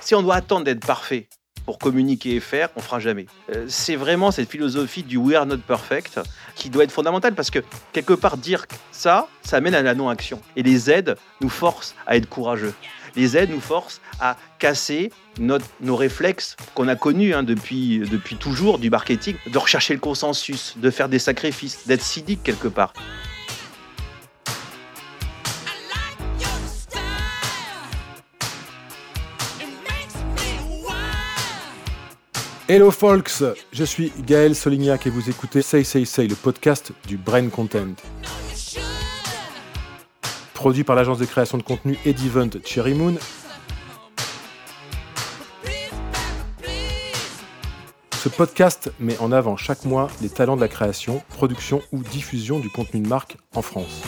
Si on doit attendre d'être parfait pour communiquer et faire, on fera jamais. Euh, c'est vraiment cette philosophie du we are not perfect qui doit être fondamentale parce que quelque part dire ça, ça amène à la non-action. Et les aides nous forcent à être courageux. Les aides nous forcent à casser nos réflexes qu'on a connus hein, depuis, depuis toujours du marketing, de rechercher le consensus, de faire des sacrifices, d'être cynique quelque part. Hello folks, je suis Gaël Solignac et vous écoutez Say Say Say, le podcast du Brain Content. Produit par l'agence de création de contenu Edivent Cherry Moon. Ce podcast met en avant chaque mois les talents de la création, production ou diffusion du contenu de marque en France.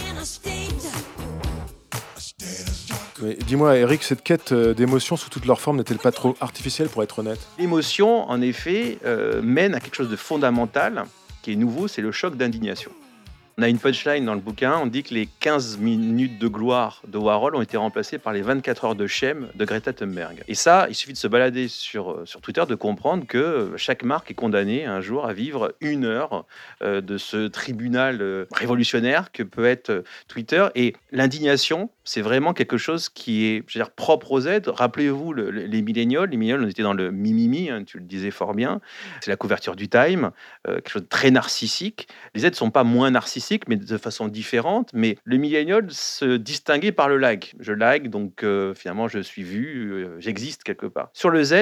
Dis-moi, Eric, cette quête euh, d'émotion sous toutes leurs formes n'est-elle pas trop artificielle pour être honnête? L'émotion, en effet, euh, mène à quelque chose de fondamental qui est nouveau, c'est le choc d'indignation. On a une punchline dans le bouquin, on dit que les 15 minutes de gloire de Warhol ont été remplacées par les 24 heures de Shem de Greta Thunberg. Et ça, il suffit de se balader sur, euh, sur Twitter, de comprendre que chaque marque est condamnée un jour à vivre une heure euh, de ce tribunal révolutionnaire que peut être Twitter. Et l'indignation, c'est vraiment quelque chose qui est je veux dire, propre aux aides. Rappelez-vous les millénials. Les millénials, on était dans le mimimi, hein, tu le disais fort bien. C'est la couverture du Time, quelque chose de très narcissique. Les aides ne sont pas moins narcissiques mais de façon différente. Mais le millénial se distinguait par le like. Je like, donc euh, finalement, je suis vu, euh, j'existe quelque part. Sur le Z,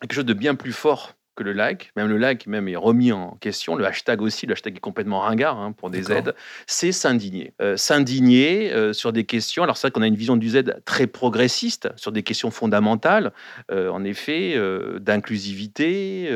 quelque chose de bien plus fort que le like, même le like même est remis en question, le hashtag aussi, le hashtag est complètement ringard hein, pour des Z, c'est s'indigner. Euh, s'indigner sur des questions, alors c'est vrai qu'on a une vision du Z très progressiste, sur des questions fondamentales, en effet, d'inclusivité,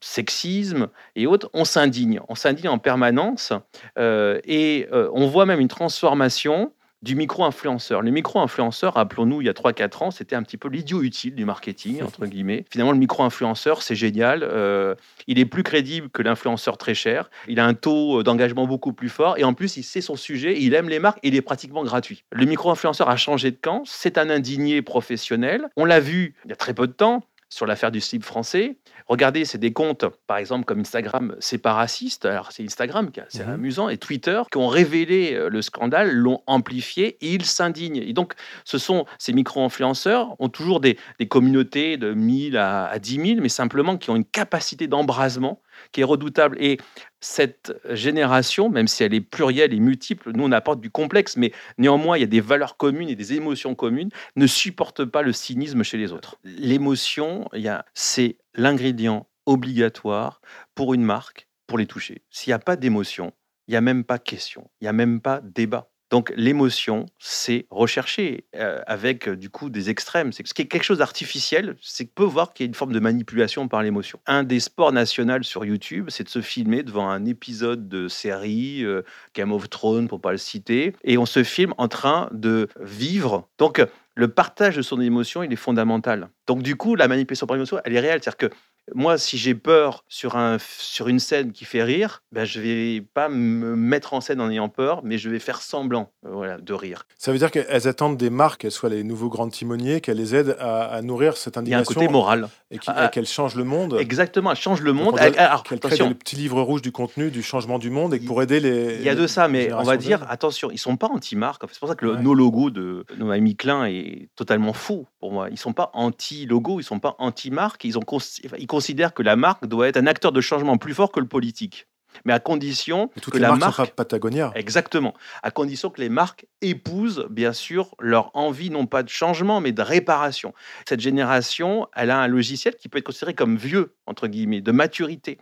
sexisme et autres, on s'indigne, on s'indigne en permanence, et on voit même une transformation du micro-influenceur. Le micro-influenceur, rappelons-nous, il y a 3-4 ans, c'était un petit peu l'idiot utile du marketing, entre guillemets. Finalement, le micro-influenceur, c'est génial. Euh, il est plus crédible que l'influenceur très cher. Il a un taux d'engagement beaucoup plus fort. Et en plus, il sait son sujet, il aime les marques et il est pratiquement gratuit. Le micro-influenceur a changé de camp. C'est un indigné professionnel. On l'a vu il y a très peu de temps sur l'affaire du slip français. Regardez, c'est des comptes, par exemple, comme Instagram, c'est pas raciste. Alors, c'est Instagram, c'est mmh amusant, et Twitter, qui ont révélé euh, le scandale, l'ont amplifié et ils s'indignent. Et donc, ce sont ces micro-influenceurs, ont toujours des, communautés de 1000 à, à 10 000, mais simplement qui ont une capacité d'embrasement qui est redoutable. Et cette génération, même si elle est plurielle et multiple, nous on apporte du complexe, mais néanmoins il y a des valeurs communes et des émotions communes, ne supporte pas le cynisme chez les autres. L'émotion, c'est l'ingrédient obligatoire pour une marque, pour les toucher. S'il n'y a pas d'émotion, il n'y a même pas question, il n'y a même pas débat. Donc l'émotion, c'est recherché euh, avec euh, du coup des extrêmes. C'est ce qui est quelque chose d'artificiel, c'est peut voir qu'il y a une forme de manipulation par l'émotion. Un des sports nationaux sur YouTube, c'est de se filmer devant un épisode de série euh, Game of Thrones pour pas le citer, et on se filme en train de vivre. Donc le partage de son émotion, il est fondamental. Donc du coup, la manipulation par l'émotion, elle est réelle. C'est-à-dire que moi, si j'ai peur sur, un, sur une scène qui fait rire, ben, je vais pas me mettre en scène en ayant peur, mais je vais faire semblant euh, voilà, de rire. Ça veut dire qu'elles attendent des marques, qu'elles soient les nouveaux grands timoniers, qu'elles les aident à, nourrir cette indignation. Il y a un côté moral. Et ah, qu'elles changent le monde. Exactement, elles changent le monde. Qu'elles créent le petit livre rouge du contenu, du changement du monde, et pour aider les. Il y a de ça, mais on va dire, attention, ils sont pas anti-marques. C'est pour ça que le, nos logos de nos amis Klein est totalement faux pour moi. Ils sont pas anti-logo, ils sont pas anti-marques. Ils, ont, ils considèrent que la marque doit être un acteur de changement plus fort que le politique mais à condition que la marque Patagonia. Exactement, à condition que les marques épousent bien sûr leur envie non pas de changement mais de réparation. Cette génération, elle a un logiciel qui peut être considéré comme vieux entre guillemets, de maturité.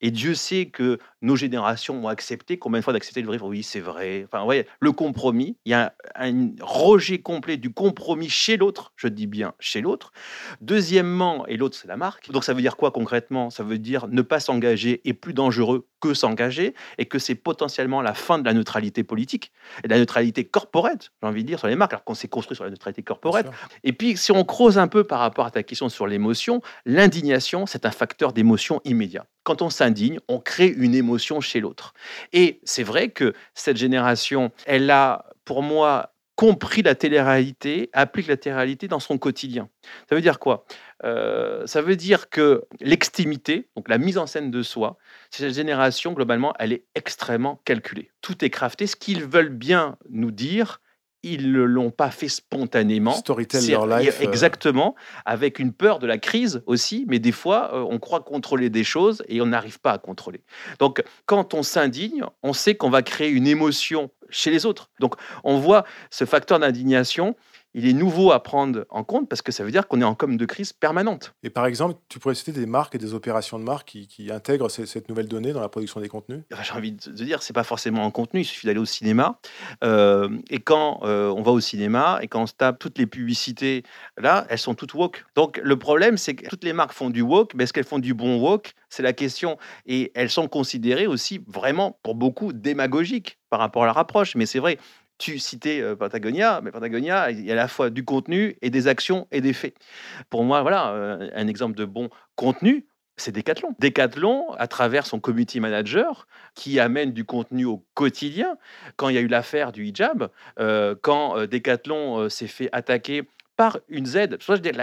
Et Dieu sait que nos générations ont accepté combien de fois d'accepter le vrai oui, c'est vrai. Enfin, ouais, le compromis, il y a un rejet complet du compromis chez l'autre, je dis bien chez l'autre. Deuxièmement, et l'autre c'est la marque. Donc ça veut dire quoi concrètement? Ça veut dire ne pas s'engager est plus dangereux que s'engager et que c'est potentiellement la fin de la neutralité politique et de la neutralité corporate, j'ai envie de dire, sur les marques, alors qu'on s'est construit sur la neutralité corporate. Et puis, si on creuse un peu par rapport à ta question sur l'émotion, l'indignation, c'est un facteur d'émotion immédiat quand on s'indigne, on crée une émotion chez l'autre. Et c'est vrai que cette génération, elle a pour moi, compris la télé-réalité, applique la télé-réalité dans son quotidien. Ça veut dire quoi? Euh, Ça veut dire que l'extimité, donc la mise en scène de soi, cette génération, globalement, elle est extrêmement calculée. Tout est crafté. Ce qu'ils veulent bien nous dire, ils ne l'ont pas fait spontanément. Storytell your life. Euh. Exactement, avec une peur de la crise aussi, mais des fois, euh, on croit contrôler des choses et on n'arrive pas à contrôler. Donc, quand on s'indigne, on sait qu'on va créer une émotion chez les autres. Donc, on voit ce facteur d'indignation il est nouveau à prendre en compte parce que ça veut dire qu'on est en com de crise permanente. Et par exemple, tu pourrais citer des marques et des opérations de marques qui, intègrent cette nouvelle donnée dans la production des contenus? J'ai envie de dire, c'est pas forcément en contenu, il suffit d'aller au cinéma. Euh, et quand euh, on va au cinéma et quand on se tape toutes les publicités, là, elles sont toutes woke. Donc le problème, c'est que toutes les marques font du woke, mais est-ce qu'elles font du bon woke? C'est la question. Et elles sont considérées aussi vraiment, pour beaucoup, démagogiques par rapport à leur approche. Mais c'est vrai, tu citais euh, Patagonia, mais Patagonia, il y a à la fois du contenu et des actions et des faits. Pour moi, voilà, euh, un exemple de bon contenu, c'est Decathlon. Decathlon, à travers son community manager, qui amène du contenu au quotidien. Quand il y a eu l'affaire du hijab, euh, quand Decathlon s'est fait attaquer par une Z.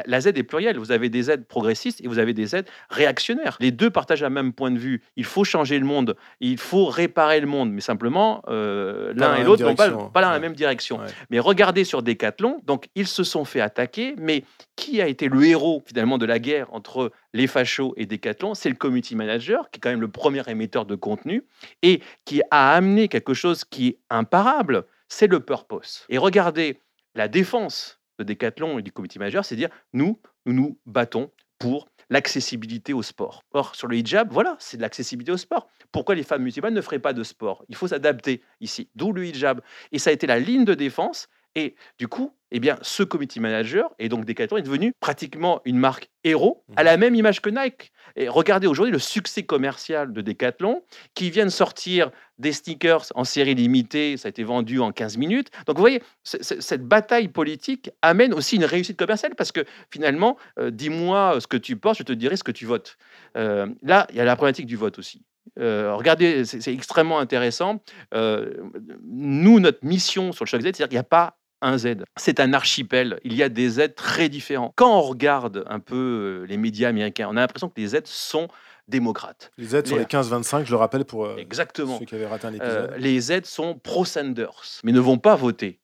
la, Z est plurielle. Vous avez des Z progressistes et vous avez des Z réactionnaires. Les deux partagent le même point de vue. Il faut changer le monde, il faut réparer le monde, mais simplement euh, l'un et l'autre n'ont pas, pas dans la même direction. Mais regardez sur Decathlon, donc ils se sont fait attaquer, mais qui a été le héros finalement de la guerre entre les fachos et Decathlon? C'est le community manager, qui est quand même le premier émetteur de contenu et qui a amené quelque chose qui est imparable, c'est le purpose. Et regardez la défense de Decathlon et du comité majeur, c'est dire nous, nous nous battons pour l'accessibilité au sport. Or, sur le hijab, voilà, c'est de l'accessibilité au sport. Pourquoi les femmes musulmanes ne feraient pas de sport? Il faut s'adapter ici, d'où le hijab. Et ça a été la ligne de défense. Et du coup, eh bien, ce committee manager, et donc Decathlon, est devenu pratiquement une marque héros, à la même image que Nike. Et regardez aujourd'hui le succès commercial de Decathlon, qui vient de sortir des sneakers en série limitée, ça a été vendu en 15 minutes. Donc vous voyez, cette bataille politique amène aussi une réussite commerciale, parce que finalement, euh, dis-moi ce que tu penses, je te dirai ce que tu votes. Euh, là, il y a la problématique du vote aussi. Euh, regardez, c'est extrêmement intéressant. nous, notre mission sur le choc Z, c'est-à-dire qu'il n'y a pas un Z. C'est un archipel. Il y a des Z très différents. Quand on regarde un peu euh, les médias américains, on a l'impression que les Z sont démocrates. Les Z sont les 15-25, je le rappelle pour euh, Exactement. ceux qui avaient raté un épisode. Euh, les Z sont pro-Sanders, mais ne vont pas voter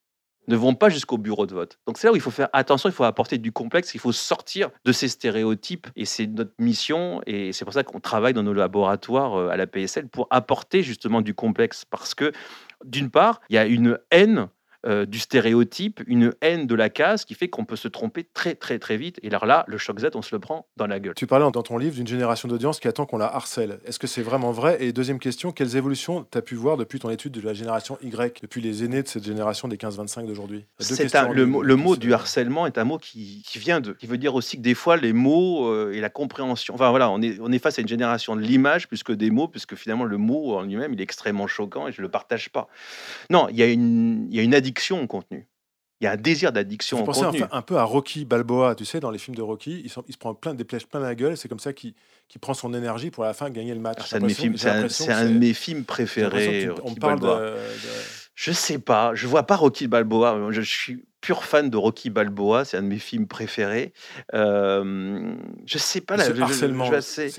ne vont pas jusqu'au bureau de vote. Donc c'est là où il faut faire attention, il faut apporter du complexe, il faut sortir de ces stéréotypes et c'est notre mission et c'est pour ça qu'on travaille dans nos laboratoires à la PSL pour apporter justement du complexe parce que d'une part, il y a une haine euh, du stéréotype, une haine de la case qui fait qu'on peut se tromper très très très vite. Et alors là, le choc Z, on se le prend dans la gueule. Tu parlais dans ton livre d'une génération d'audience qui attend qu'on la harcèle. Est-ce que c'est vraiment vrai? Et deuxième question, quelles évolutions tu as pu voir depuis ton étude de la génération Y, depuis les aînés de cette génération des 15-25 d'aujourd'hui? Le, le, mot du harcèlement est un mot qui, vient de, qui veut dire aussi que des fois les mots euh, et la compréhension, enfin voilà, on est, on est face à une génération de l'image plus que des mots, puisque finalement le mot en lui-même, il est extrêmement choquant et je ne le partage pas. Non, il y a une, il y a une addiction au contenu. Il y a un désir d'addiction au contenu. Un, un peu à Rocky Balboa, tu sais, dans les films de Rocky, il, se prend plein des flèches plein la gueule, c'est comme ça qu'il prend son énergie pour à la fin gagner le match. C'est un, de mes films préférés. On parle de, Je sais pas, je vois pas Rocky Balboa. Je suis pur fan de Rocky Balboa, c'est un de mes films préférés. Euh, je sais pas, le harcèlement, c'est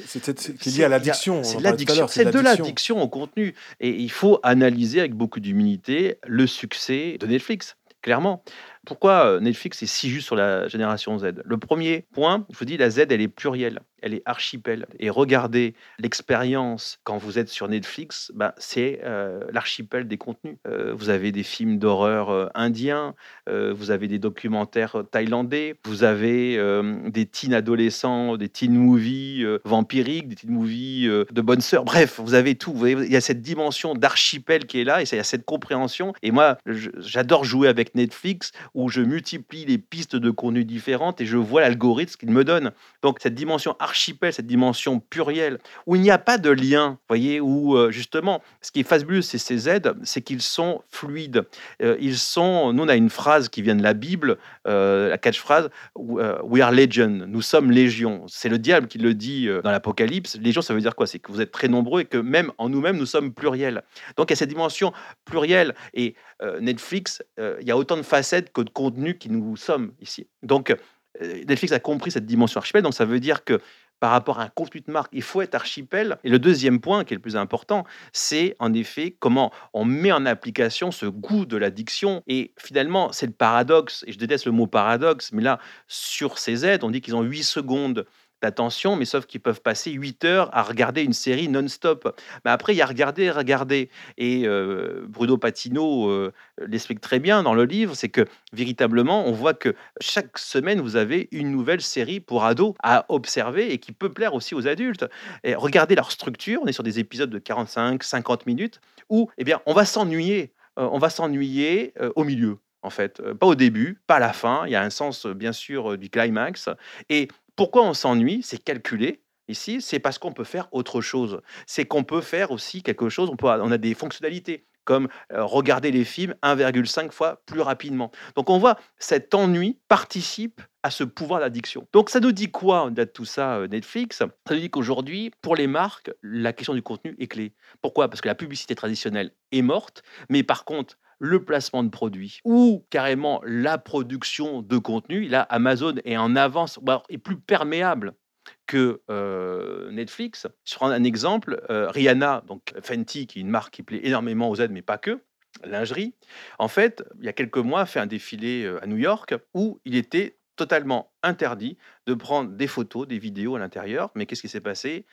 lié à l'addiction. C'est l'addiction, c'est de l'addiction au contenu. Et il faut analyser avec beaucoup d'humilité le succès de Netflix clairement. Pourquoi euh, Netflix est si juste sur la génération Z? Le premier point, je vous dis, la Z, elle est plurielle elle est archipel. Et regardez l'expérience quand vous êtes sur Netflix, bah, c'est euh, l'archipel des contenus. Euh, vous avez des films d'horreur euh, indiens, vous avez des documentaires thaïlandais, vous avez des teen adolescents, des teen movies vampiriques, des teen movies de bonnes sœurs. Bref, vous avez tout. il y a cette dimension d'archipel qui est là et il y a cette compréhension. Et moi, j'adore jouer avec Netflix où je multiplie les pistes de contenu différentes et je vois l'algorithme qu'il me donne. Donc cette dimension cette dimension plurielle, où il n'y a pas de lien, voyez, où euh, justement, ce qui est fabuleux, c'est ces Z, c'est qu'ils sont fluides. Euh, ils sont, nous, on a une phrase qui vient de la Bible, euh, la catchphrase, We are legion, nous sommes légion. C'est le diable qui le dit dans l'Apocalypse. Légion, ça veut dire quoi? C'est que vous êtes très nombreux et que même en nous-mêmes, nous sommes pluriels. Donc, il y a cette dimension plurielle. Et euh, Netflix, euh, il y a autant de facettes que de contenu qui nous sommes ici. Donc, Netflix a compris cette dimension archipel, donc ça veut dire que par rapport à un contenu de marque, il faut être archipel. Et le deuxième point, qui est le plus important, c'est en effet comment on met en application ce goût de l'addiction. Et finalement, c'est le paradoxe, et je déteste le mot paradoxe, mais là, sur ces aides, on dit qu'ils ont 8 secondes d'attention, mais sauf qu'ils peuvent passer 8 heures à regarder une série non-stop. Mais après, il y a regarder, regarder. Et euh, Bruno Patino euh, l'explique très bien dans le livre, c'est que véritablement, on voit que chaque semaine, vous avez une nouvelle série pour ados à observer et qui peut plaire aussi aux adultes. Et regardez leur structure, on est sur des épisodes de 45, 50 minutes, où eh bien, on va s'ennuyer. Euh, on va s'ennuyer au milieu en fait. Pas au début, pas à la fin. Il y a un sens, bien sûr, du climax. Et pourquoi on s'ennuie C'est calculé. Ici, c'est parce qu'on peut faire autre chose. C'est qu'on peut faire aussi quelque chose. On, peut, on a des fonctionnalités comme regarder les films 1,5 fois plus rapidement. Donc on voit cet ennui participe à ce pouvoir d'addiction. Donc ça nous dit quoi de tout ça euh, Netflix? Ça nous dit qu'aujourd'hui, pour les marques, la question du contenu est clé. Pourquoi? Parce que la publicité traditionnelle est morte, mais par contre, le placement de produits ou carrément la production de contenu. Là, Amazon est en avance, est plus perméable que euh, Netflix. Je prends un exemple, euh, Rihanna, donc Fenty, qui est une marque qui plaît énormément aux aides, mais pas que, lingerie. En fait, il y a quelques mois, a fait un défilé euh, à New York où il était totalement interdit de prendre des photos, des vidéos à l'intérieur. Mais qu'est-ce qui s'est passé?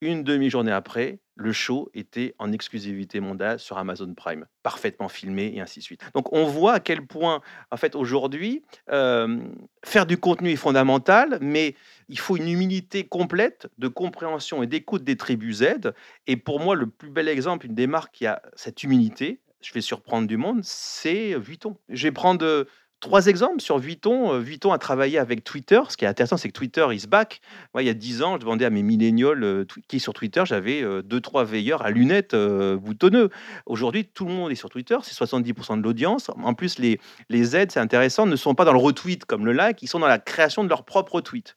Une demi-journée après, le show était en exclusivité mondiale sur Amazon Prime, parfaitement filmé et ainsi de suite. Donc on voit à quel point, en fait, aujourd'hui, faire du contenu est fondamental, mais il faut une humilité complète de compréhension et d'écoute des tribus Z. Et pour moi, le plus bel exemple, une des marques qui a cette humilité, je vais surprendre du monde, c'est Vuitton. Je vais prendre Trois exemples sur Vuitton. Euh, Vuitton a travaillé avec Twitter. Ce qui est intéressant, c'est que Twitter is back. Moi, il y a dix ans, je demandais à mes millénials euh, qui sur Twitter, j'avais euh, deux, trois veilleurs à lunettes boutonneux. Aujourd'hui, tout le monde est sur Twitter. C'est 70% de l'audience. En plus, les, les aides, c'est intéressant, ne sont pas dans le retweet comme le like, ils sont dans la création de leur propre tweet.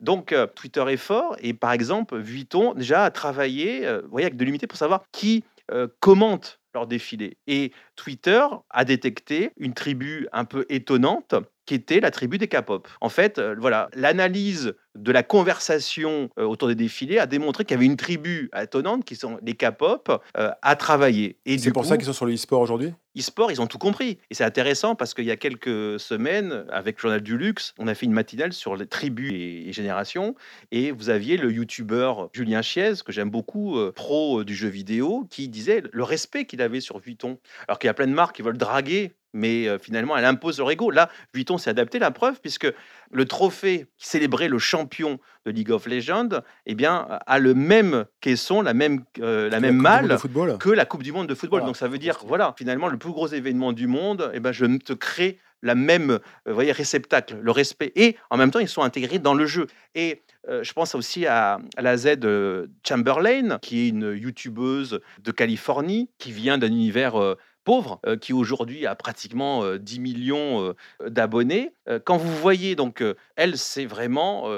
Donc, Twitter est fort. Et par exemple, Vuitton, déjà, a travaillé voyez, avec de l'unité pour savoir qui commente leur défilé. Et Twitter a détecté une tribu un peu étonnante qui était la tribu des K-pop. En fait, euh, voilà, l'analyse de la conversation euh, autour des défilés a démontré qu'il y avait une tribu étonnante, qui sont les K-pop, euh, à travailler. Et c'est pour ça qu'ils sont sur le e-sport aujourd'hui? E-sport, ils ont tout compris. Et c'est intéressant parce qu'il y a quelques semaines, avec le Journal du Luxe, on a fait une matinale sur les tribus et, générations. Et vous aviez le youtubeur Julien Chiez, que j'aime beaucoup, pro du jeu vidéo, qui disait le respect qu'il avait sur Vuitton. Alors qu'il y a plein de marques qui veulent draguer mais finalement, elle impose leur ego. Là, Vuitton s'est adapté, la preuve, puisque le trophée qui célébrait le champion de League of Legends, eh bien, a le même caisson, la même, la même malle que la Coupe du Monde de football. Donc ça veut dire, voilà, finalement, le plus gros événement du monde, eh ben, je te crée la même voyez, réceptacle, le respect. Et en même temps, ils sont intégrés dans le jeu. Et je pense aussi à, à, la Z Chamberlain, qui est une youtubeuse de Californie, qui vient d'un univers pauvre, euh, qui aujourd'hui a pratiquement 10 euh, millions euh, d'abonnés. quand vous voyez, donc, elle, c'est vraiment,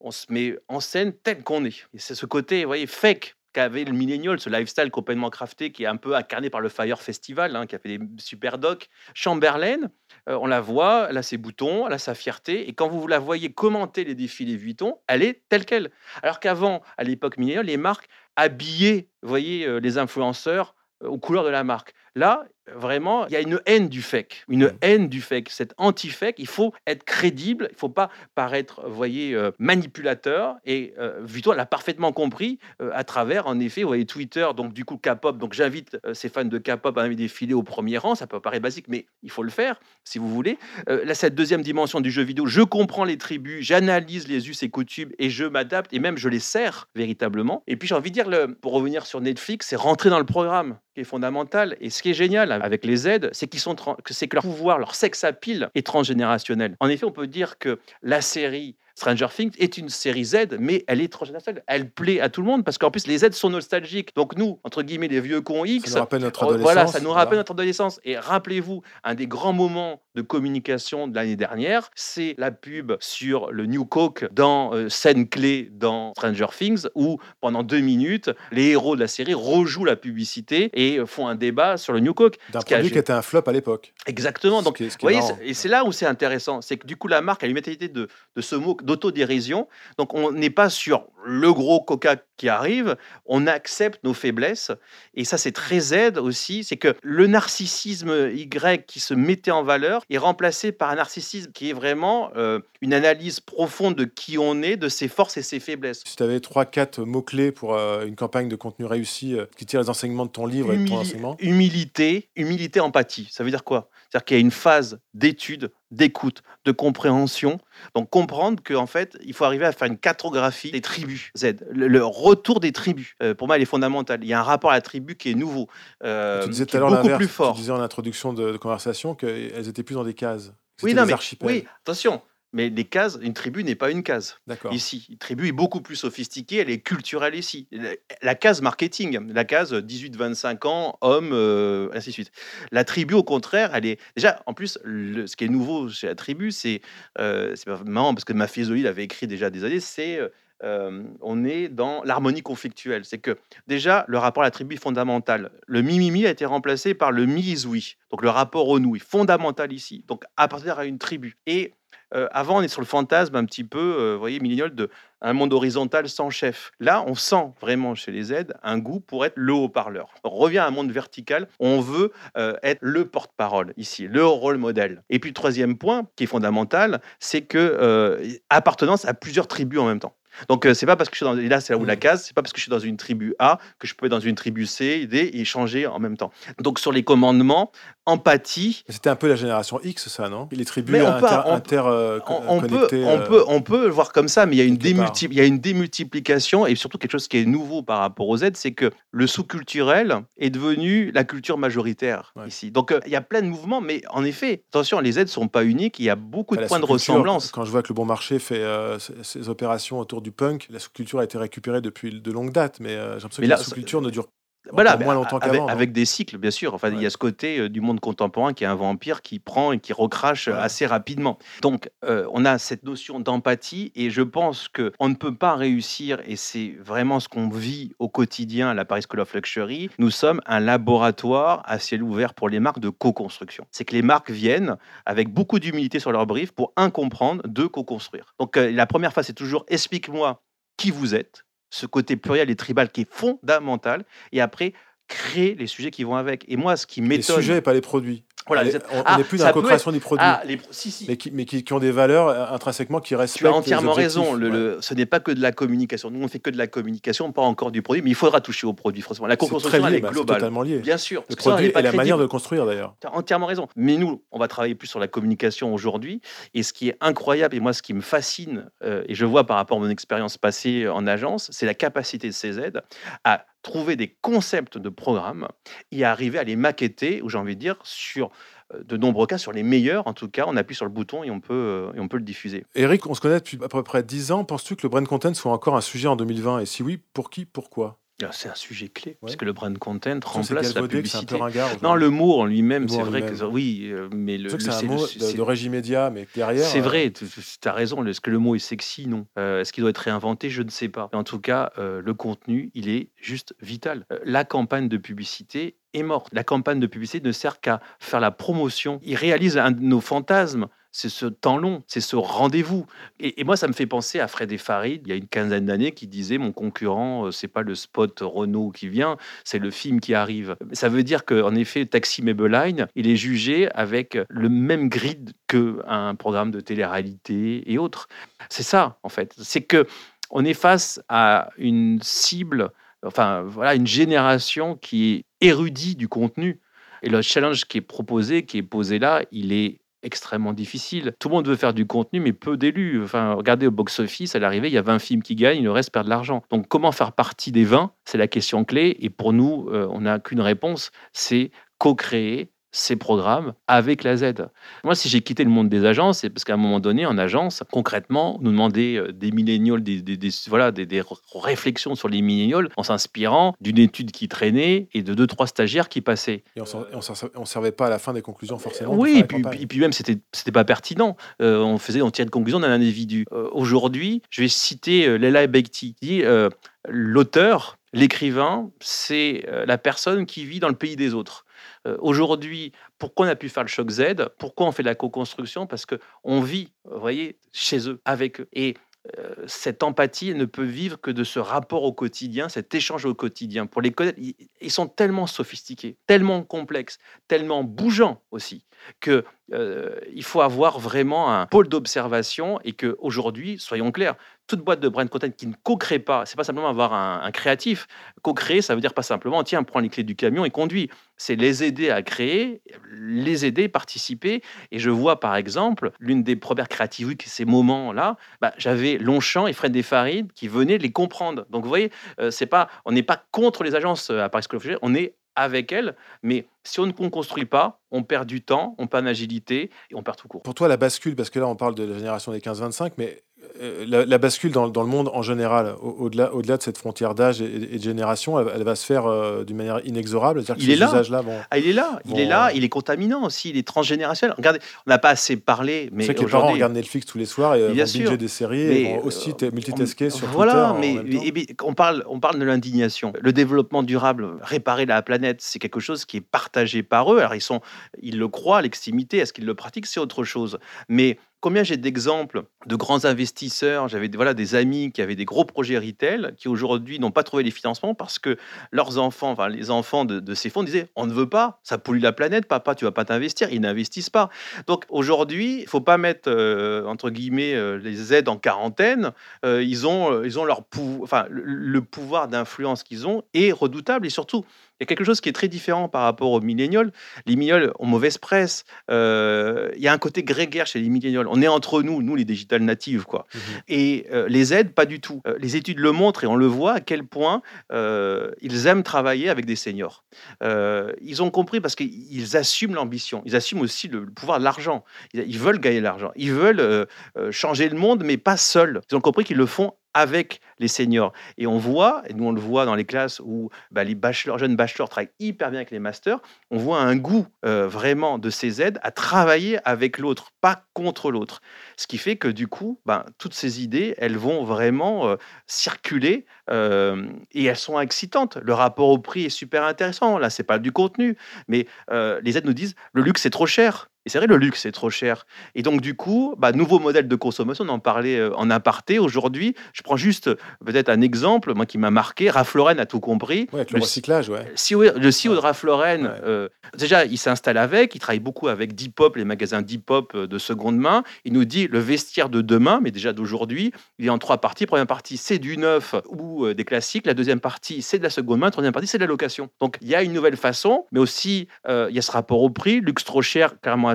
on se met en scène tel qu'on est. C'est ce côté, vous voyez, fake qu'avait le millénial, ce lifestyle complètement crafté qui est un peu incarné par le Fire Festival, hein, qui a fait des super docs. Chamberlain, on la voit, elle a ses boutons, elle a sa fierté, et quand vous la voyez commenter les défilés Vuitton, elle est telle qu'elle. Alors qu'avant, à l'époque milléniale, les marques habillaient, vous voyez, les influenceurs aux couleurs de la marque. Là, vraiment, il y a une haine du fake, une mmh. haine du fake, cette anti-fake. Il faut être crédible, il ne faut pas paraître, voyez, euh, manipulateur. Et euh, Vuitton l'a parfaitement compris euh, à travers, en effet, vous voyez, Twitter, donc du coup, K-pop. Donc j'invite ces fans de K-pop à défiler au premier rang. Ça peut paraître basique, mais il faut le faire si vous voulez. là, cette deuxième dimension du jeu vidéo, je comprends les tribus, j'analyse les us et coutumes et je m'adapte et même je les sers véritablement. Et puis j'ai envie de dire, le, pour revenir sur Netflix, c'est rentrer dans le programme qui est fondamental. Et ce qui est génial avec les aides, c'est qu'ils sont que leur pouvoir, leur sexe à pile est transgénérationnel. En effet, on peut dire que la série Stranger Things est une série Z, mais elle est transgénérationnelle. Elle plaît à tout le monde parce qu'en plus, les Z sont nostalgiques. Donc, nous, entre guillemets, les vieux cons X, Ça nous rappelle notre oh, adolescence. voilà, ça nous rappelle voilà. notre adolescence. Et rappelez-vous, un des grands moments de communication de l'année dernière, c'est la pub sur le New Coke dans euh, scène clé dans Stranger Things, où pendant deux minutes, les héros de la série rejouent la publicité et euh, font un débat sur le New Coke. D'un a produit gé- qui était un flop à l'époque. Exactement. Ce Donc, qui est- ce qui vous voyez, et c'est là où c'est intéressant, c'est que du coup la marque a une mentalité de, de ce mot d'autodérision. Donc on n'est pas sur le gros Coca qui arrive, on accepte nos faiblesses. Et ça c'est très Z aussi, c'est que le narcissisme Y qui se mettait en valeur est remplacé par un narcissisme qui est vraiment euh, une analyse profonde de qui on est, de ses forces et ses faiblesses. Si tu avais 3-4 mots-clés pour euh, une campagne de contenu réussi euh, qui tire les enseignements de ton livre et de ton enseignement, humilité, humilité, empathie. Ça veut dire quoi? C'est-à-dire qu'il y a une phase d'étude, d'écoute, de compréhension. Donc comprendre qu'en fait, il faut arriver à faire une cartographie des tribus Z, le, le retour des tribus. euh, pour moi, il est fondamental. Il y a un rapport à la tribu qui est nouveau, euh, tu disais qui tout à est l'heure beaucoup plus fort. Tu disais en introduction de, de conversation qu'elles étaient plus dans des cases. Oui, non, des mais archipels. oui, attention. Mais les cases, une tribu n'est pas une case. D'accord. Ici, une tribu est beaucoup plus sophistiquée, elle est culturelle ici. La, la case marketing, la case 18-25 ans, homme, euh, ainsi de suite. La tribu, au contraire, elle est. Déjà, en plus, le- ce qui est nouveau chez la tribu, c'est. euh, c'est pas marrant parce que Maffezoli l'avait écrit déjà des années, c'est. euh, euh, on est dans l'harmonie conflictuelle. C'est que déjà, le rapport à la tribu est fondamental. Le mi-mi-mi a été remplacé par le mi-zoui. Donc le rapport au nous est fondamental ici. Donc appartenir à une tribu. Et euh, avant, on est sur le fantasme un petit peu, euh, vous voyez, millénial, de un monde horizontal sans chef. Là, on sent vraiment chez les Z un goût pour être le haut-parleur. On revient à un monde vertical. On veut euh, être le porte-parole ici, le rôle modèle. Et puis, troisième point qui est fondamental, c'est que appartenance à plusieurs tribus en même temps. Donc, euh, c'est pas parce que je suis dans, et là, c'est là où la Mm. case, c'est pas parce que je suis dans une tribu A que je peux être dans une tribu C, D et changer en même temps. Donc, sur les commandements, empathie, C'était un peu la génération X, ça, non? Les tribus Mais on peut- inter, on- inter, euh, on, co- on peut, on, peut, on peut le voir comme ça, mais il y, a une démulti- il y a une démultiplication et surtout quelque chose qui est nouveau par rapport aux Z, c'est que le sous-culturel est devenu la culture majoritaire Ouais. ici. Donc euh, il y a plein de mouvements, mais en effet, attention, les Z ne sont pas uniques, il y a beaucoup de points de ressemblance. Quand je vois que le bon marché fait euh, ses opérations autour du punk, la sous-culture a été récupérée depuis de longue date, mais euh, j'ai l'impression que là, la sous-culture ne dure Voilà, moins longtemps avec, qu'avant. non avec des cycles, bien sûr. Enfin, il y a ce côté euh, du monde contemporain qui est un vampire qui prend et qui recrache euh, Ouais. assez rapidement. Donc, euh, on a cette notion d'empathie et je pense que on ne peut pas réussir, et c'est vraiment ce qu'on vit au quotidien à la Paris School of Luxury. Nous sommes un laboratoire à ciel ouvert pour les marques de co-construction. C'est que les marques viennent avec beaucoup d'humilité sur leur brief pour, un, comprendre, deux, co-construire. Donc, euh, la première phase, c'est toujours explique-moi qui vous êtes, ce côté pluriel et tribal qui est fondamental, et après, créer les sujets qui vont avec. Et moi, ce qui les m'étonne... sujets et pas les produits. Les- on Ah, n'est plus dans ça la co-création du produit, Ah, les... si, si. mais, qui, mais qui, qui ont des valeurs euh, intrinsèquement qui respectent Tu as entièrement raison. Le, Ouais. le- ce n'est pas que de la communication. Nous, on fait que de la communication, pas encore du produit, mais il faudra toucher au produit, forcément. La co-construction, elle est bah, globale. totalement lié. Bien sûr. Le ça, on produit pas et la manière de construire d'ailleurs. Tu as entièrement raison. Mais nous, on va travailler plus sur la communication aujourd'hui. Et ce qui est incroyable, et moi, ce qui me fascine, euh, et je vois par rapport à mon expérience passée en agence, c'est la capacité de CZ à trouver des concepts de programmes et arriver à les maqueter, ou j'ai envie de dire, sur euh, de nombreux cas, sur les meilleurs, en tout cas, on appuie sur le bouton et on peut, euh, et on peut le diffuser. Eric, on se connaît depuis à peu près 10 ans. Penses-tu que le brand content soit encore un sujet en 2020 Et si oui, pour qui? Pourquoi? C'est un sujet clé, Ouais. puisque le brand content Parce que remplace la que publicité. ringard. Non, le mot en lui-même, mot c'est vrai que oui, euh, mais le, que c'est un mot de, de régie média, mais derrière. C'est euh, vrai, tu as raison. Est-ce que le mot est sexy? Non. Euh, Est-ce qu'il doit être réinventé? Je ne sais pas. En tout cas, euh, le contenu, il est juste vital. Euh, la campagne de publicité est morte. La campagne de publicité ne sert qu'à faire la promotion. Il réalise un de nos fantasmes. C'est ce temps long, c'est ce rendez-vous. Et, moi, ça me fait penser à Fred Farid, il y a une quinzaine d'années, qui disait Mon concurrent, euh, c'est pas le spot Renault qui vient, c'est le film qui arrive. Ça veut dire qu'en effet, Taxi Maybelline, il est jugé avec le même grid qu'un programme de télé-réalité et autres. C'est ça, en fait. C'est que on est face à une cible, enfin, voilà, une génération qui est érudite du contenu. Et le challenge qui est proposé, qui est posé là, il est extrêmement difficile. Tout le monde veut faire du contenu, mais peu d'élus. Enfin, regardez au box-office, à l'arrivée, il y a 20 films qui gagnent, le reste perd de l'argent. Donc, comment faire partie des 20 C'est la question clé. Et pour nous, euh, on n'a qu'une réponse, c'est co-créer ces programmes avec la Z. Moi, si j'ai quitté le monde des agences, c'est parce qu'à un moment donné, en agence, concrètement, nous demander euh, des millénials, des, voilà, des, réflexions sur les millénials en s'inspirant d'une étude qui traînait et de deux, trois stagiaires qui passaient. Et on ne servait pas à la fin des conclusions, forcément. Oui, et puis, puis, même, c'était n'était pas pertinent. Euh, on faisait, on tirait une conclusion d'un individu. Euh, aujourd'hui, je vais citer Leila Bekti, qui dit l'auteur, l'écrivain, c'est la personne qui vit dans le pays des autres. Euh, aujourd'hui, pourquoi on a pu faire le choc Z? Pourquoi on fait la co-construction? Parce qu'on vit, vous voyez, chez eux, avec eux. Et euh, cette empathie ne peut vivre que de ce rapport au quotidien, cet échange au quotidien. Pour les connaître, ils sont tellement sophistiqués, tellement complexes, tellement bougeants aussi, que euh, il faut avoir vraiment un pôle d'observation et que aujourd'hui, soyons clairs, toute boîte de brand content qui ne co-crée pas, c'est pas simplement avoir un, créatif. Co-créer, ça veut dire pas simplement, tiens, prends les clés du camion et conduis. C'est les aider à créer, les aider, participer. Et je vois par exemple, l'une des premières créatives ces moments-là, bah, j'avais Longchamp et Fred Desfarines qui venaient les comprendre. Donc vous voyez, euh, c'est pas, on n'est pas contre les agences euh, à Paris School of on est avec elles, mais si on ne construit pas, on perd du temps, on perd en agilité et on perd tout court. Pour toi, la bascule, parce que là on parle de la génération des 15-25, mais euh, la, bascule dans, le monde en général, au-delà au de cette frontière d'âge et, de génération, elle, va se faire euh, d'une manière inexorable. il, est là. Ah, il est là. il est là. Il est contaminant aussi. Il est transgénérationnel. Regardez, on n'a pas assez parlé, mais c'est que les parents regardent Netflix tous les soirs et vont sûr. des séries et vont aussi euh, multitasker sur voilà, Twitter. mais, mais on parle, on parle de l'indignation. Le développement durable, réparer la planète, c'est quelque chose qui est partagé par eux. Alors ils sont, ils le croient, l'extimité. Est-ce qu'ils le pratiquent, c'est autre chose. Mais Combien j'ai d'exemples de grands investisseurs, j'avais voilà, des amis qui avaient des gros projets retail, qui aujourd'hui n'ont pas trouvé les financements parce que leurs enfants, enfin les enfants de, ces fonds disaient on ne veut pas, ça pollue la planète, papa, tu vas pas t'investir, ils n'investissent pas. Donc aujourd'hui, il faut pas mettre euh, entre guillemets euh, les aides en quarantaine. Euh, ils ont, ils ont leur enfin le pouvoir d'influence qu'ils ont est redoutable et surtout il y a quelque chose qui est très différent par rapport aux millénials. Les millénials ont mauvaise presse. Il y a un côté grégaire chez les millénials. On est entre nous, nous les digital natives, quoi. Mmh et euh, les aides, pas du tout. Euh, les études le montrent et on le voit à quel point ils aiment travailler avec des seniors. ils ont compris parce qu'ils assument l'ambition. Ils assument aussi le, pouvoir de l'argent. Ils, ils, veulent gagner de l'argent. Ils veulent changer le monde, mais pas seuls. Ils ont compris qu'ils le font avec les seniors. Et on voit, et nous on le voit dans les classes où bah, les bachelors, jeunes bachelors travaillent hyper bien avec les masters, on voit un goût euh, vraiment de ces aides à travailler avec l'autre, pas contre l'autre. Ce qui fait que du coup, ben, toutes ces idées, elles vont vraiment euh, circuler euh, et elles sont excitantes. Le rapport au prix est super intéressant. Là, c'est pas du contenu, mais les aides nous disent le luxe c'est trop cher. Et c'est vrai, le luxe, c'est trop cher. Et donc, du coup, bah, nouveau modèle de consommation, on en parlait euh, en aparté aujourd'hui. Je prends juste euh, peut-être un exemple, moi qui m'a marqué. Ralph Lauren a tout compris. Ouais, avec le, recyclage, ouais. le CEO de Ralph Lauren, euh, déjà, il s'installe avec, il travaille beaucoup avec Depop, les magasins Depop de seconde main. Il nous dit le vestiaire de demain, mais déjà d'aujourd'hui, il est en trois parties. Première partie, c'est du neuf ou des classiques. La deuxième partie, c'est de la seconde main. La troisième partie, c'est de la location. Donc, il y a une nouvelle façon, mais aussi, il y a ce rapport au prix. Luxe trop cher, carrément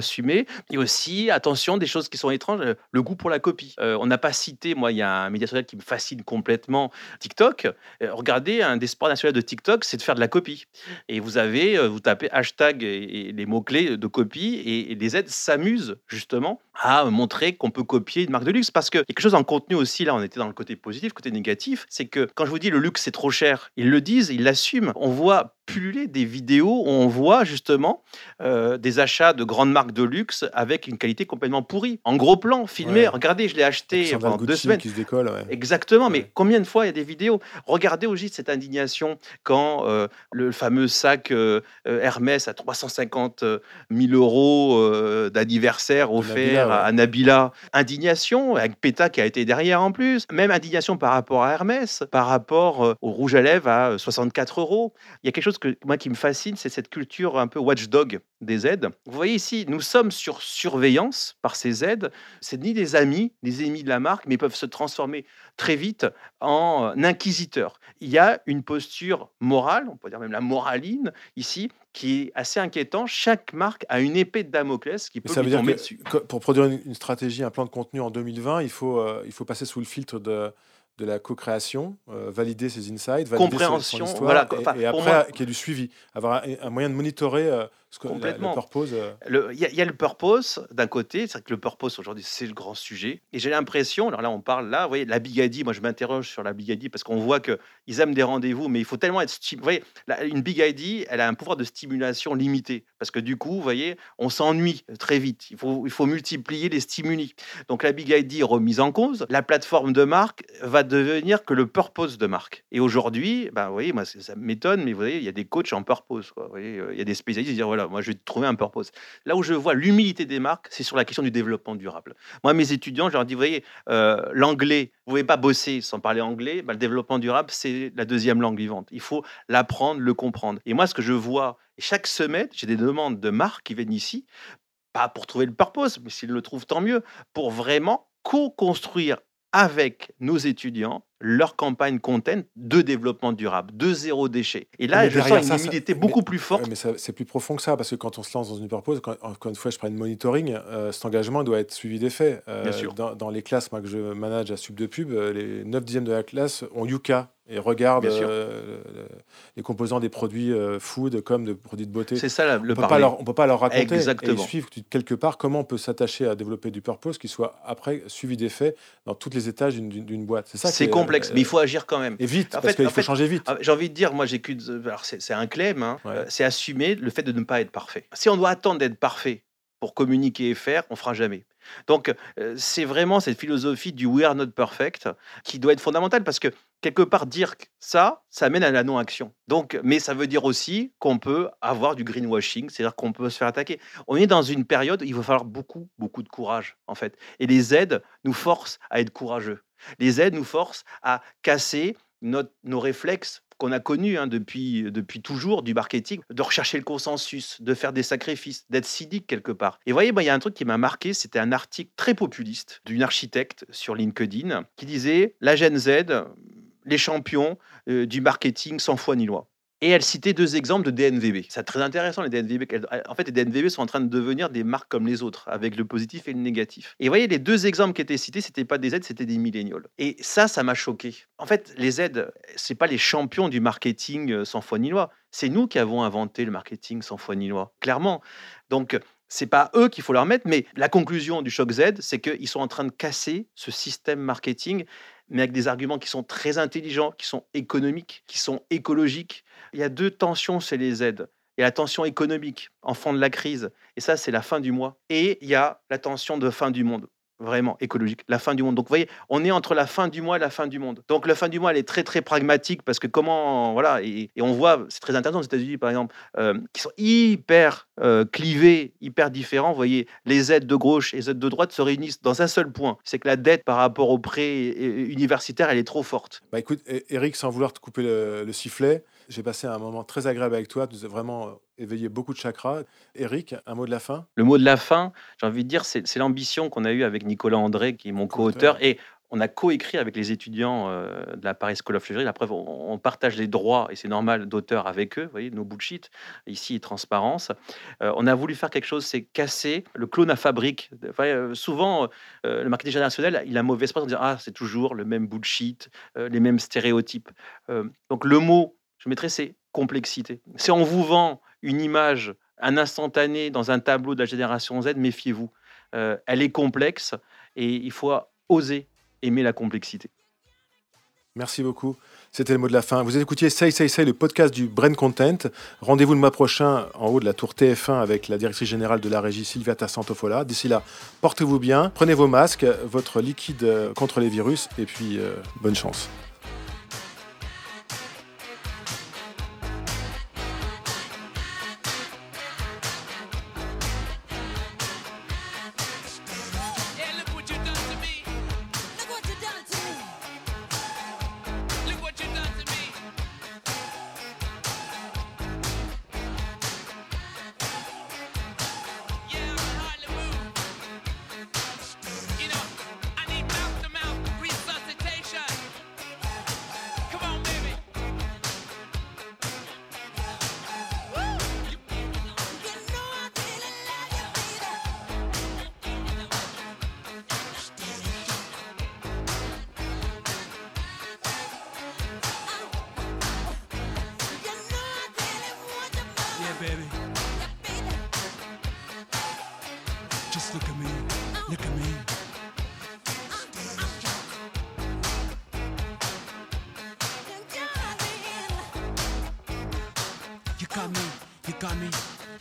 Et aussi, attention, des choses qui sont étranges, euh, le goût pour la copie. Euh, on n'a pas cité, moi, il y a un média social qui me fascine complètement, TikTok. Euh, regardez, un des sports nationaux de TikTok, c'est de faire de la copie. Et vous avez, vous tapez hashtag et, les mots-clés de copie, et, les aides s'amusent justement à montrer qu'on peut copier une marque de luxe. Parce a quelque chose en contenu aussi, là, on était dans le côté positif, côté négatif, c'est que quand je vous dis le luxe c'est trop cher, ils le disent, ils l'assument. On voit pulluler des vidéos où on voit justement des achats de grandes marques de luxe avec une qualité complètement pourrie. En gros plan, filmé. Regardez, je l'ai acheté pendant deux semaines. Qui se décolle, Exactement, mais combien de fois il y a des vidéos? Regardez aussi cette indignation quand euh, le fameux sac euh, Hermès à 350 000 euros euh, d'anniversaire offert à Nabila. Indignation, avec PETA qui a été derrière en plus. Même indignation par rapport à Hermès, par rapport au rouge à lèvres à 64 euros. Il y a quelque chose que moi qui me fascine, c'est cette culture un peu watchdog des aides. Vous voyez ici, nous sommes sur surveillance par ces aides. C'est ni des amis, des ennemis de la marque, mais peuvent se transformer très vite en inquisiteurs. Il y a une posture morale, on peut dire même la moraline ici, qui est assez inquiétant. Chaque marque a une épée de Damoclès qui peut ça lui veut tomber dire dessus. pour produire une, stratégie, un plan de contenu en 2020, il faut, euh, il faut passer sous le filtre de de la co-création, euh, valider ses insights, valider compréhension, voilà, et, après qu'il y ait du suivi, avoir un, moyen de monitorer euh, que Complètement. La, le purpose, euh, Il y, a- il y a le purpose d'un côté, c'est que le purpose aujourd'hui c'est le grand sujet. Et j'ai l'impression, alors là on parle là, vous voyez, la Bigadi, moi je m'interroge sur la Bigadi parce qu'on voit que ils aiment des rendez-vous, mais il faut tellement être stimulé. Vous voyez, la- une Big ID, elle a un pouvoir de stimulation limité parce que du coup, vous voyez, on s'ennuie très vite. Il faut, il faut multiplier les stimuli. Donc la Big ID est remise en cause. La plateforme de marque va devenir que le purpose de marque. Et aujourd'hui, ben, vous voyez, moi ça m'étonne, mais vous voyez, il y a des coachs en purpose. Quoi. Vous voyez, euh, il y a des spécialistes qui disent voilà, moi je vais trouver un purpose. Là où je vois l'humilité des marques, c'est sur la question du développement durable. Moi, mes étudiants, je leur dis, vous voyez, euh, l'anglais, vous pouvez pas bosser sans parler anglais. Bah, le développement durable, c'est la deuxième langue vivante. Il faut l'apprendre, le comprendre. Et moi, ce que je vois, chaque semaine, j'ai des demandes de marques qui viennent ici, pas pour trouver le purpose, mais s'ils le trouvent, tant mieux, pour vraiment co-construire avec nos étudiants leur campagne content de développement durable, de zéro déchet. Et là, Mais je sens une ça- humilité beaucoup plus forte. mais c'est plus profond que ça, parce que quand on se lance dans une purpose, quand- encore une fois, je prends une monitoring, euh, cet engagement doit être suivi des faits. Euh, Bien sûr. Dans, dans les classes moi, que je manage à Sub de Pub, euh, les 9 dixièmes de la classe ont Yuka et sûr. euh, le- les composants des produits euh, food comme de produits de beauté. C'est ça le on peut pas leur, on peut pas leur raconter et Exactement. suivre quelque part comment on peut s'attacher à développer du purpose qui soit après suivi des faits dans tous les étages d'une- boîte. C'est ça. C'est est, complexe, euh, mais il faut agir quand même. Et vite, En parce qu'il faut fait- changer vite. Ah, J'ai envie de dire, moi j'ai qu'une. Alors c'est un claim, hein, Ouais. euh, c'est assumer le fait de ne pas être parfait. Si on doit attendre d'être parfait pour communiquer et faire, on fera jamais. Donc euh, c'est vraiment cette philosophie du we are not perfect qui doit être fondamentale parce que quelque part dire ça, ça mène à la non-action. Donc, mais ça veut dire aussi qu'on peut avoir du greenwashing, c'est-à-dire qu'on peut se faire attaquer. On est dans une période où il va falloir beaucoup, beaucoup de courage en fait. Et les aides nous forcent à être courageux. Les aides nous forcent à casser notre- nos réflexes qu'on a connus hein, depuis, depuis toujours du marketing, de rechercher le consensus, de faire des sacrifices, d'être cynique quelque part. Et vous voyez, il y a un truc qui m'a marqué, c'était un article très populiste d'une architecte sur LinkedIn qui disait La Gen Z, les champions euh, du marketing sans foi ni loi. Et elle citait deux exemples de DNVB. C'est très intéressant, les DNVB. En fait, les DNVB sont en train de devenir des marques comme les autres, avec le positif et le négatif. Et vous voyez, les deux exemples qui étaient cités, c'était pas des aides, c'était des millénials. Et ça, ça m'a choqué. En fait, les aides, c'est pas les champions du marketing euh, sans foi ni loi. C'est nous qui avons inventé le marketing sans foi ni loi, clairement. Donc, c'est pas eux qu'il faut leur mettre, mais la conclusion du choc Z, c'est qu'ils sont en train de casser ce système marketing, mais avec des arguments qui sont très intelligents, qui sont économiques, qui sont écologiques. Il y a deux tensions chez les aides. Il y a la tension économique, enfant de la crise, et ça, c'est la fin du mois. Et il y a la tension de fin du monde, vraiment écologique, la fin du monde. Donc, vous voyez, on est entre la fin du mois et la fin du monde. Donc, la fin du mois, elle est très, très pragmatique parce que comment, voilà, et, on voit, c'est très intéressant aux États-Unis, par exemple, euh, qui sont hyper euh, clivés, hyper différents. Vous voyez, les aides de gauche et les aides de droite se réunissent dans un seul point c'est que la dette par rapport aux prêts euh, universitaires, elle est trop forte. Bah écoute, Eric, sans vouloir te couper le sifflet, j'ai passé un moment très agréable avec toi. Tu nous as vraiment euh, éveillé beaucoup de chakras. Eric, un mot de la fin? Le mot de la fin, j'ai envie de dire, c'est l'ambition qu'on a eue avec Nicolas André, qui est mon Co-auteur. et on a coécrit avec les étudiants euh, de la Paris School of Luxury. La preuve, on, partage les droits, et c'est normal, d'auteur avec eux, vous voyez, nos bullshit, ici, transparence. Euh, on a voulu faire quelque chose, c'est casser le clone à fabrique. Enfin, euh, souvent, euh, le marketing générationnel, il a mauvaise presse en disant Ah, c'est toujours le même bullshit, les mêmes stéréotypes. Donc, le mot, je mettrais, c'est complexité. Si on vous vend une image, un instantané dans un tableau de la génération Z, méfiez-vous. Euh, elle est complexe et il faut oser aimer la complexité. Merci beaucoup. C'était le mot de la fin. Vous écoutiez Say Say Say, le podcast du Brain Content. Rendez-vous le mois prochain en haut de la tour TF1 avec la directrice générale de la régie Sylvia Tassantofola. D'ici là, portez-vous bien, prenez vos masques, votre liquide euh, contre les virus et puis euh, bonne chance.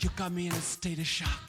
You got me in a state of shock.